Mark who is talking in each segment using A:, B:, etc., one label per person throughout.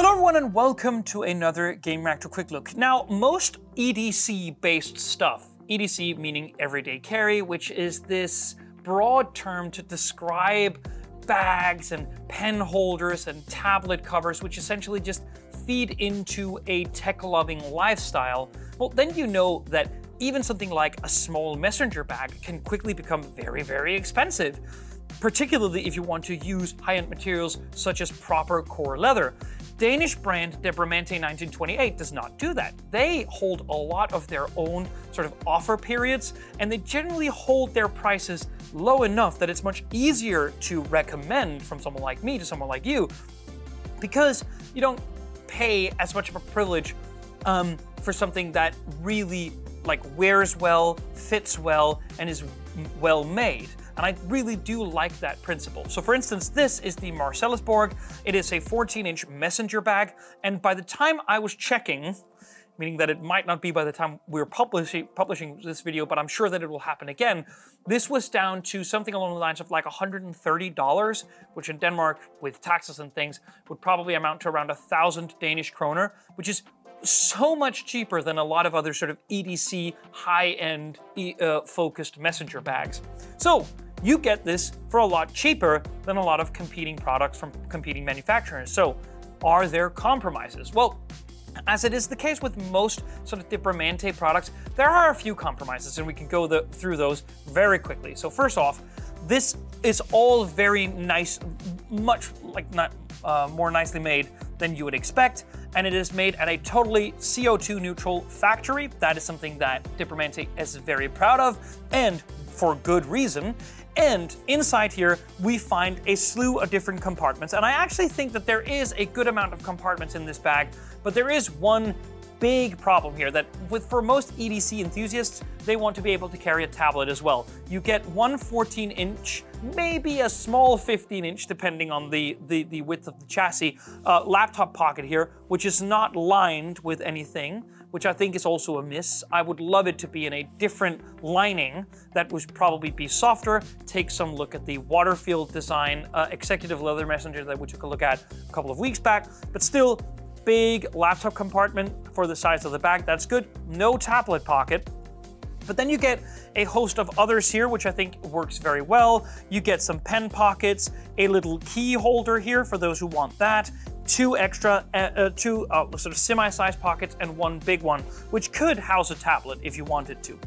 A: Hello everyone and welcome to another Gamereactor Quick Look. Now, most EDC based stuff, EDC meaning everyday carry, which is this broad term to describe bags and pen holders and tablet covers, which essentially just feed into a tech loving lifestyle, well, then you know that even something like a small messenger bag can quickly become very, very expensive particularly if you want to use high-end materials such as proper core leather. Danish brand dbramante1928 does not do that. They hold a lot of their own sort of offer periods, and they generally hold their prices low enough that it's much easier to recommend from someone like me to someone like you because you don't pay as much of a privilege um, for something that really like wears well, fits well, and is well made. And I really do like that principle. So for instance, this is the Marselisborg. It is a 14 inch messenger bag. And by the time I was checking, meaning that it might not be by the time we're publishing, publishing this video, but I'm sure that it will happen again. This was down to something along the lines of like $130, which in Denmark, with taxes and things, would probably amount to around a thousand Danish kroner, which is so much cheaper than a lot of other sort of EDC high-end uh, focused messenger bags. So you get this for a lot cheaper than a lot of competing products from competing manufacturers. So, are there compromises? Well, as it is the case with most sort of De products, there are a few compromises, and we can go the, through those very quickly. So, first off, this is all very nice, much like not uh, more nicely made than you would expect, and it is made at a totally CO2 neutral factory. That is something that dbramante is very proud of, and for good reason. And inside here, we find a slew of different compartments. And I actually think that there is a good amount of compartments in this bag, but there is one big problem here that with for most EDC enthusiasts, they want to be able to carry a tablet as well. You get one 14 inch, maybe a small 15 inch, depending on the, the, the width of the chassis, uh, laptop pocket here, which is not lined with anything which I think is also a miss. I would love it to be in a different lining that would probably be softer. Take some look at the Waterfield design uh, executive leather messenger that we took a look at a couple of weeks back, but still big laptop compartment for the size of the bag. That's good. No tablet pocket. But then you get a host of others here, which I think works very well. You get some pen pockets, a little key holder here for those who want that, two extra, uh, uh, two uh, sort of semi-sized pockets and one big one, which could house a tablet if you wanted to.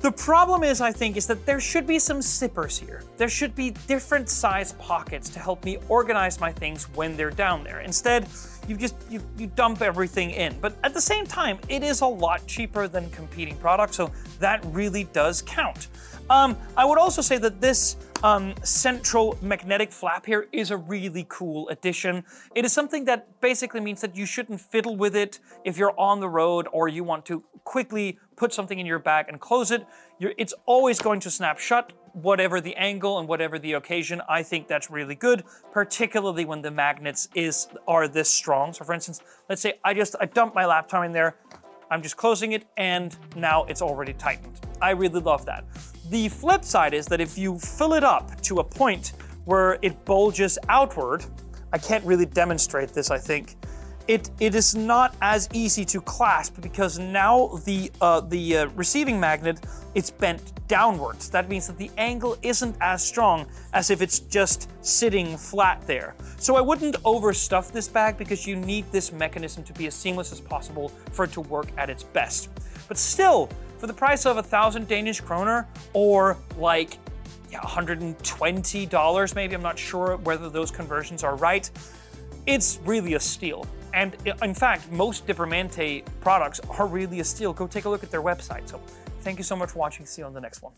A: The problem is, I think, is that there should be some zippers here. There should be different size pockets to help me organize my things when they're down there. Instead, you just you, you dump everything in. But at the same time, it is a lot cheaper than competing products, so that really does count. Um, I would also say that this um, central magnetic flap here is a really cool addition. It is something that basically means that you shouldn't fiddle with it if you're on the road or you want to quickly put something in your bag and close it. You're, it's always going to snap shut, whatever the angle and whatever the occasion. I think that's really good, particularly when the magnets is are this strong. So for instance, let's say I just I dump my laptop in there, I'm just closing it and now it's already tightened. I really love that. The flip side is that if you fill it up to a point where it bulges outward, I can't really demonstrate this, I think. It, it is not as easy to clasp because now the, uh, the uh, receiving magnet it's bent downwards. That means that the angle isn't as strong as if it's just sitting flat there. So I wouldn't overstuff this bag because you need this mechanism to be as seamless as possible for it to work at its best. But still, for the price of a thousand Danish kroner or like yeah, $120 maybe, I'm not sure whether those conversions are right, it's really a steal. And in fact, most De products are really a steal. Go take a look at their website. So thank you so much for watching. See you on the next one.